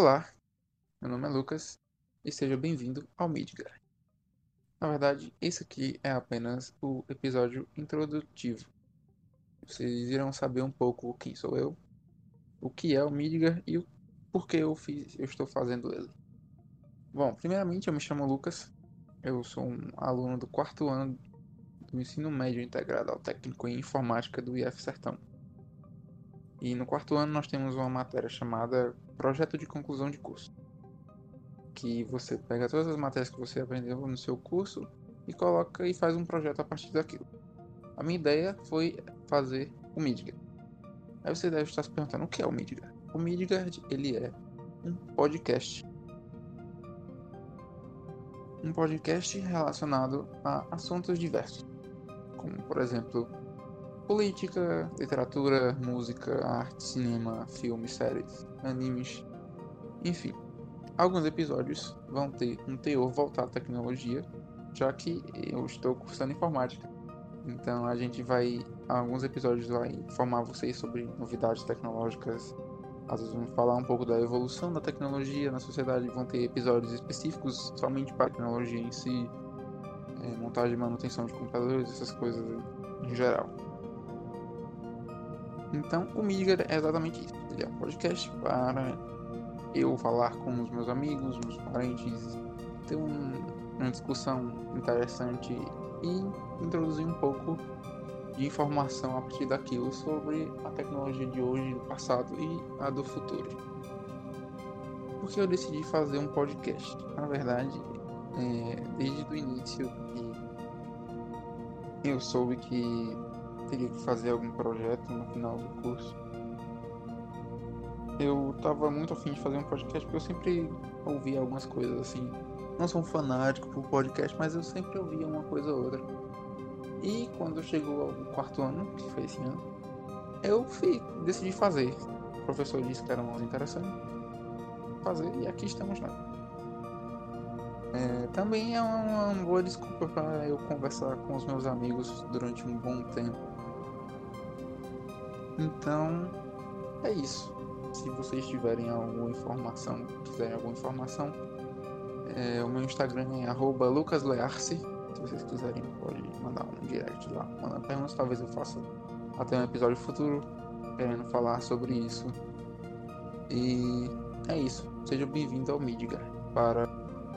Olá, meu nome é Lucas e seja bem-vindo ao Midgar. Na verdade, esse aqui é apenas o episódio introdutivo. Vocês irão saber um pouco quem sou eu, o que é o Midgar e o porquê eu, fiz, eu estou fazendo ele. Bom, primeiramente eu me chamo Lucas, eu sou um aluno do quarto ano do ensino médio integrado ao técnico em informática do IF Sertão. E no quarto ano nós temos uma matéria chamada Projeto de Conclusão de Curso. Que você pega todas as matérias que você aprendeu no seu curso e coloca e faz um projeto a partir daquilo. A minha ideia foi fazer o Midgard. Aí você deve estar se perguntando o que é o Midgard. O Midgard ele é um podcast. Um podcast relacionado a assuntos diversos, como por exemplo política, literatura, música, arte, cinema, filmes, séries, animes, enfim. Alguns episódios vão ter um teor voltado à tecnologia, já que eu estou cursando informática. Então a gente vai, alguns episódios vai informar vocês sobre novidades tecnológicas. Às vezes vamos falar um pouco da evolução da tecnologia na sociedade, vão ter episódios específicos somente para a tecnologia em si, é, montagem e manutenção de computadores, essas coisas em geral. Então, o Midgar é exatamente isso. Ele é um podcast para eu falar com os meus amigos, meus parentes, ter um, uma discussão interessante e introduzir um pouco de informação a partir daquilo sobre a tecnologia de hoje, do passado e a do futuro. Por que eu decidi fazer um podcast? Na verdade, é, desde o início que eu soube que teria que fazer algum projeto no final do curso. Eu tava muito afim de fazer um podcast porque eu sempre ouvia algumas coisas assim. Não sou um fanático por podcast, mas eu sempre ouvia uma coisa ou outra. E quando chegou ao quarto ano, que foi esse ano, eu fui, decidi fazer. O professor disse que era muito interessante fazer e aqui estamos nós. É, também é uma, uma boa desculpa para eu conversar com os meus amigos durante um bom tempo então, é isso. Se vocês tiverem alguma informação, quiserem alguma informação, é, o meu Instagram é lucaslearce. Se vocês quiserem, pode mandar um direct lá. Mandar perguntas, talvez eu faça até um episódio futuro querendo falar sobre isso. E é isso. Seja bem-vindo ao Midgar para